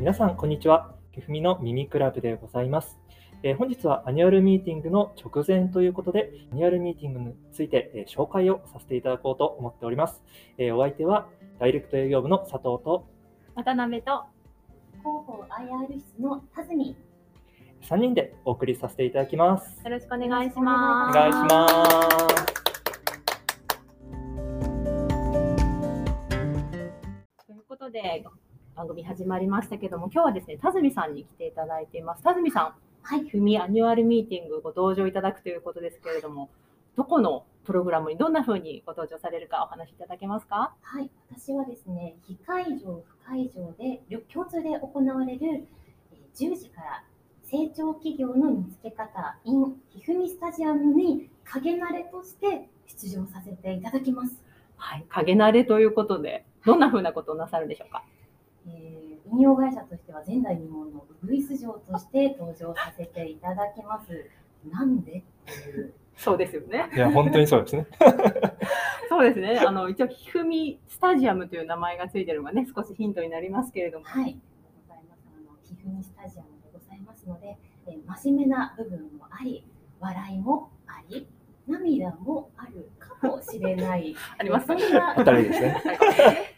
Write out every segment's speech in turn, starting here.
皆さん、こんにちは。ひふみの耳クラブでございます。えー本日はアニュアルミーティングの直前ということで、アニュアルミーティングについて、えー紹介をさせていただこうと思っております。えーお相手は、ダイレクト営業部の佐藤と渡辺と広報 IR 室のタズミ3人でお送りさせていただきます。よろしくお願いしおます。願いします。ということで番組始まりましたけども、今日はですね、田住さんに来ていただいています。田住さん、はい、ひふみアニュアルミーティングご登場いただくということですけれども、どこのプログラムにどんな風にご登場されるかお話しいただけますか？はい私はですね非会場不会場で両共通で行われるえー10時から成長企業の見つけ方 in ひふみスタジアムに影ナレとして出場させていただきます、はい、影慣れということで、どんな風なことをなさるでしょうか？えー運用会社としては前代未聞のウグイス嬢として登場させていただきますなんでそうですよね。いや、本当にそうですね。そうですね。あの一応ひふみスタジアムという名前がついてるのがね、少しヒントになりますけれども。はい、ございます。あの、ひふみスタジアムでございますので、えー真面目な部分もあり、笑いもあり、涙もあるかもしれない。ありますそんな当たりですね。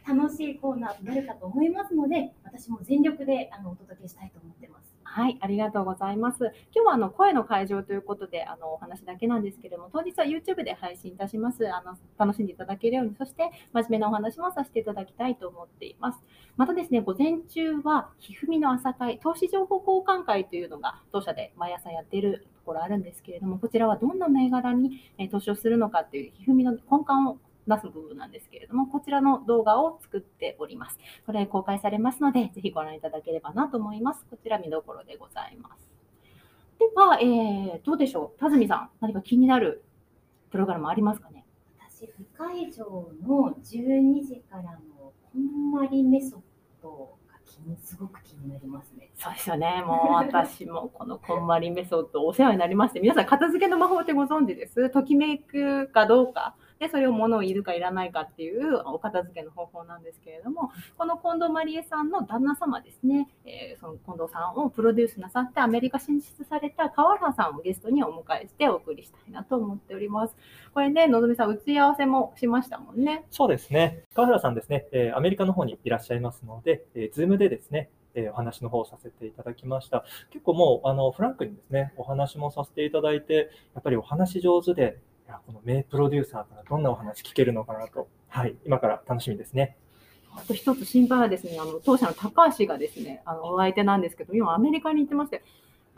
楽しいコーナーとなるかと思いますので、私も全力であのお届けしたいと思ってます。はい、ありがとうございます。今日はあの声の会場ということであのお話だけなんですけれども、当日は YouTube で配信いたします。あの楽しんでいただけるように、そして真面目なお話もさせていただきたいと思っています。またですね、午前中はひふみの朝会、投資情報交換会というのが当社で毎朝やっているところあるんですけれども、こちらはどんな銘柄にえ投資をするのかというひふみの根幹を出す部分なんですけれども、こちらの動画を作っております。これ公開されますので、ぜひご覧いただければなと思います。こちら見どころでございます。では、えー、どうでしょう、田住さん、何か気になるプログラムありますかね？私、不会場の12時からのこんまりメソッ気になりますね。そうですよね。もう私もこのこんまりメソッドお世話になりまして、皆さん片付けの魔法ってご存知です？ときめくかどうか？で、それを物をいるかいらないかっていうお片付けの方法なんですけれども、この近藤まりえさんの旦那様ですね、えーその近藤さんをプロデュースなさってアメリカ進出された川原さんをゲストにお迎えしてお送りしたいなと思っております。これね、のぞみさん、打ち合わせもしましたもんね。そうですね。川原さんですね、えーアメリカの方にいらっしゃいますので、えー、Zoom でですね、えーお話の方をさせていただきました。結構もう、あの、フランクにですね、お話もさせていただいて、やっぱりお話上手で、やこの名プロデューサーからどんなお話聞けるのかなと、はい、今から楽しみですね。あと一つ心配はですね、あの当社の高橋がですね、あのお相手なんですけど、今アメリカに行ってまして、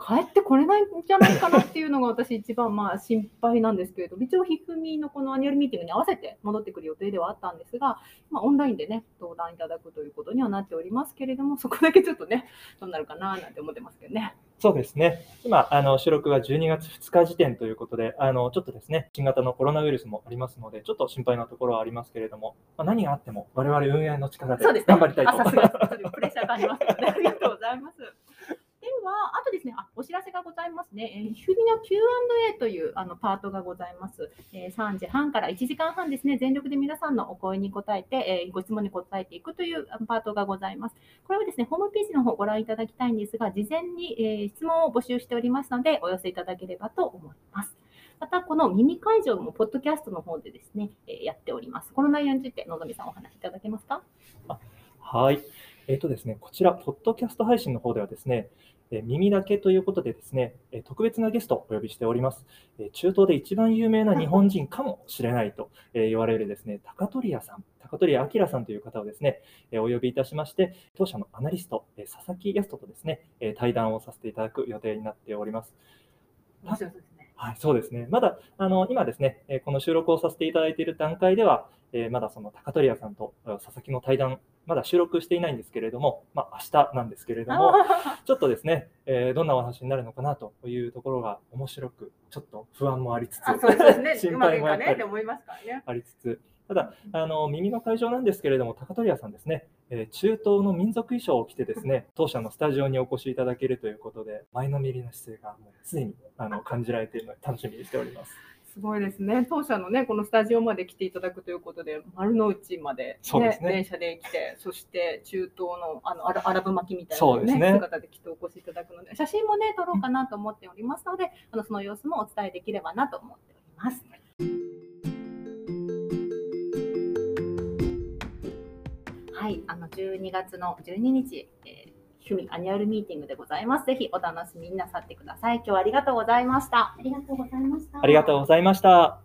帰ってこれないんじゃないかなっていうのが私一番まあ心配なんですけれど、一応ひふみのこのアニュアルミーティングに合わせて戻ってくる予定ではあったんですが、まあ、オンラインでね、登壇いただくということにはなっておりますけれども、そこだけちょっとね、どうなるかななんて思ってますけどね。そうですね。今、あの、収録が12月2日時点ということで、あの、ちょっとですね、新型のコロナウイルスもありますので、ちょっと心配なところはありますけれども、まあ、何があっても我々運営の力で。頑張りたいとあさすがですちょっとプレッシャー感じます。ありがとうございます。では、あとですね、あお知らせがございますね。えー、ひふみの Q&A というあのパートがございます、えー3時半から1時間半ですね、全力で皆さんのお声に答えて、えーご質問に答えていくというパートがございます。これはですね、ホームページの方をご覧いただきたいんですが、事前に、え質問を募集しておりますので、お寄せいただければと思います。また、この耳会場もポッドキャストの方でですね、えやっております。この内容について、のぞみさんお話しいただけますか？はい。えっ、とですね、こちら、ポッドキャスト配信の方ではですね、耳だけということでですね、えー特別なゲストをお呼びしております。えー中東で一番有名な日本人かもしれないとえー言われるですね、高取屋さん、高取屋明さんという方をですね、えーお呼びいたしまして、当社のアナリスト、えー佐々木康人とですね、えー対談をさせていただく予定になっております。面白そうですね。はい、そうですね。まだ、あの、今ですね、えーこの収録をさせていただいている段階では、えーまだその高取屋さんとえー佐々木の対談、まだ収録していないんですけれども、まあ、明日なんですけれども、ちょっとですね、えーどんなお話になるのかなというところが面白く、ちょっと不安もありつつ、ね。心配もやっぱりかねって思いますからね。ありつつ、ただ、あの耳の会場なんですけれども、高取屋さんですね、えー中東の民族衣装を着てですね、当社のスタジオにお越しいただけるということで、前のめりの姿勢がもうすでにあの感じられているので、楽しみにしております。すごいですね。当社のね、このスタジオまで来ていただくということで、丸の内まで、そうですね電車で来て、そして中東のあのアラアラブ巻きみたいな、ねね姿で来てお越しいただくので、写真もね、撮ろうかなと思っておりますので、あのその様子もお伝えできればなと思っております。はい、あの12月の12日、えーひふみアニュアルミーティングでございます。ぜひお楽しみになさってください。今日はありがとうございました。ありがとうございました。ありがとうございました。